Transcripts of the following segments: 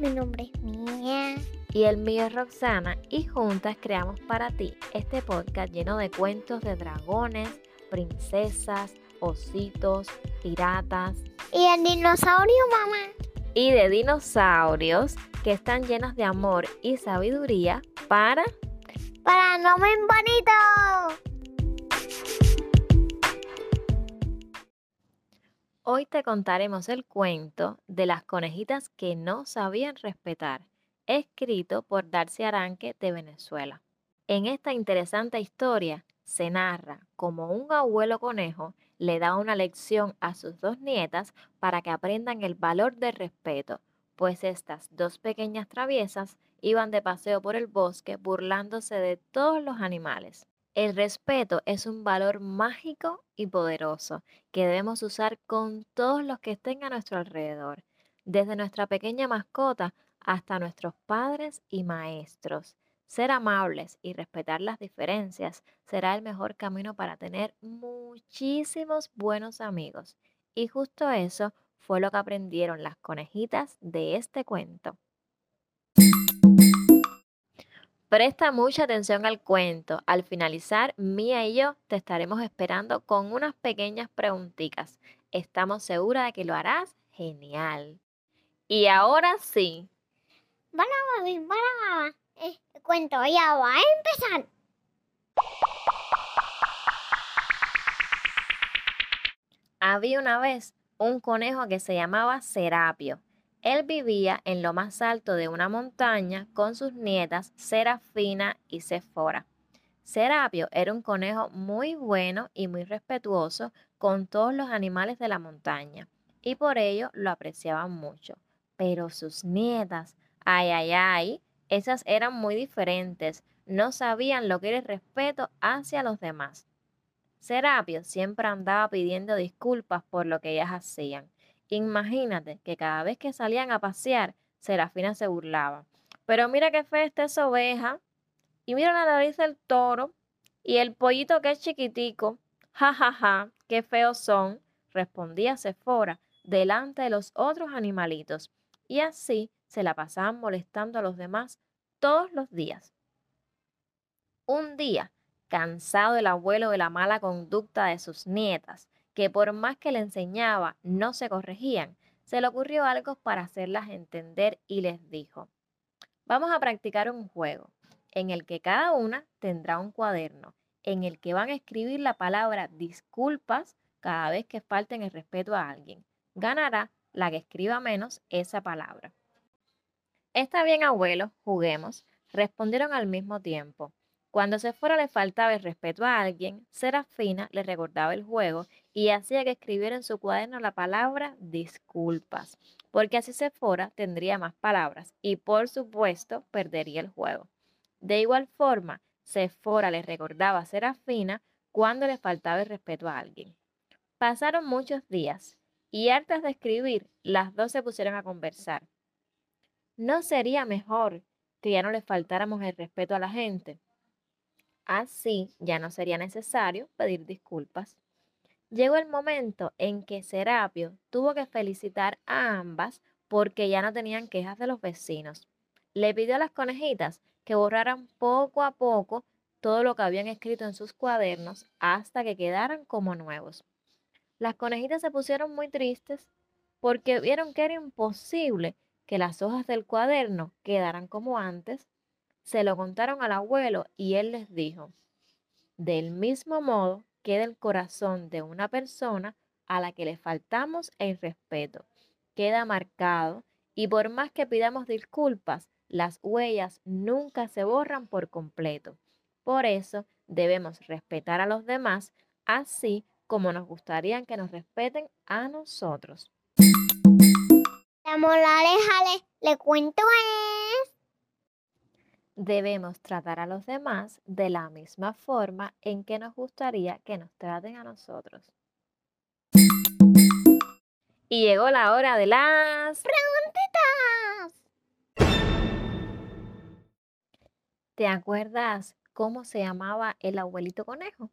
mi nombre es Mía. Y el mío es Roxana y juntas creamos para ti este podcast lleno de cuentos de dragones, princesas, ositos, piratas. Y el dinosaurio, mamá. Y de dinosaurios que están llenos de amor y sabiduría para... Para no me bonito. Hoy te contaremos el cuento de las conejitas que no sabían respetar, escrito por Darcy Aranque de Venezuela. En esta interesante historia se narra cómo un abuelo conejo le da una lección a sus dos nietas para que aprendan el valor del respeto, pues estas dos pequeñas traviesas iban de paseo por el bosque burlándose de todos los animales. El respeto es un valor mágico y poderoso que debemos usar con todos los que estén a nuestro alrededor, desde nuestra pequeña mascota hasta nuestros padres y maestros. Ser amables y respetar las diferencias será el mejor camino para tener muchísimos buenos amigos. Y justo eso fue lo que aprendieron las conejitas de este cuento. Presta mucha atención al cuento. Al finalizar, Mía y yo te estaremos esperando con unas pequeñas preguntitas. Estamos seguras de que lo harás genial. Y ahora sí. Bueno, mami, bueno, mamá. El cuento ya va a empezar. Había una vez un conejo que se llamaba Serapio él vivía en lo más alto de una montaña con sus nietas Serafina y Sephora. Serapio era un conejo muy bueno y muy respetuoso con todos los animales de la montaña y por ello lo apreciaban mucho. Pero sus nietas, ay, ay, ay, esas eran muy diferentes, no sabían lo que era el respeto hacia los demás. Serapio siempre andaba pidiendo disculpas por lo que ellas hacían Imagínate que cada vez que salían a pasear, Serafina se burlaba. Pero mira qué fea está esa oveja. Y mira la nariz del toro. Y el pollito que es chiquitico. Ja, ja, ja, qué feos son, respondía Sefora delante de los otros animalitos. Y así se la pasaban molestando a los demás todos los días. Un día, cansado el abuelo de la mala conducta de sus nietas, que por más que le enseñaba no se corregían, se le ocurrió algo para hacerlas entender y les dijo, vamos a practicar un juego en el que cada una tendrá un cuaderno en el que van a escribir la palabra disculpas cada vez que falten el respeto a alguien. Ganará la que escriba menos esa palabra. Está bien, abuelo, juguemos, respondieron al mismo tiempo. Cuando se fuera le faltaba el respeto a alguien, Serafina le recordaba el juego y hacía que escribiera en su cuaderno la palabra disculpas, porque así se fuera tendría más palabras y por supuesto perdería el juego. De igual forma, Sephora le recordaba a Serafina cuando le faltaba el respeto a alguien. Pasaron muchos días y antes de escribir, las dos se pusieron a conversar. ¿No sería mejor que ya no le faltáramos el respeto a la gente? Así ya no sería necesario pedir disculpas. Llegó el momento en que Serapio tuvo que felicitar a ambas porque ya no tenían quejas de los vecinos. Le pidió a las conejitas que borraran poco a poco todo lo que habían escrito en sus cuadernos hasta que quedaran como nuevos. Las conejitas se pusieron muy tristes porque vieron que era imposible que las hojas del cuaderno quedaran como antes se lo contaron al abuelo y él les dijo, del mismo modo queda el corazón de una persona a la que le faltamos el respeto. Queda marcado y por más que pidamos disculpas, las huellas nunca se borran por completo. Por eso debemos respetar a los demás así como nos gustaría que nos respeten a nosotros. Le cuento debemos tratar a los demás de la misma forma en que nos gustaría que nos traten a nosotros. Y llegó la hora de las preguntitas. ¿Te acuerdas cómo se llamaba el abuelito conejo?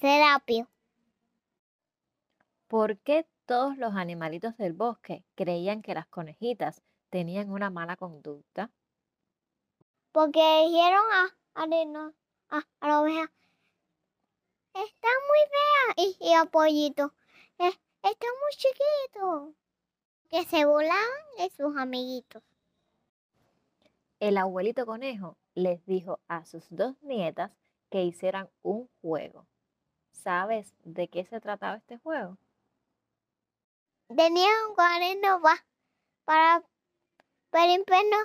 Serapio. ¿Por qué todos los animalitos del bosque creían que las conejitas tenían una mala conducta? Porque dijeron a, a, a, a la oveja, está muy fea. Y, y a pollito, "Eh, está muy chiquito. Que se burlaban de sus amiguitos. El abuelito conejo les dijo a sus dos nietas que hicieran un juego. ¿Sabes de qué se trataba este juego? Tenían un cuaderno pa- para perimperno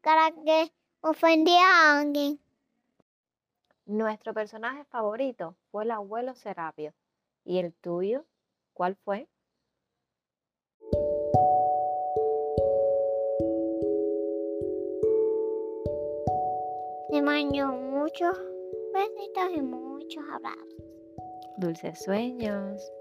para que ofendía a alguien. Nuestro personaje favorito fue el abuelo Serapio. ¿Y el tuyo? ¿Cuál fue? Le mando muchos besitos y muchos abrazos. Dulces sueños.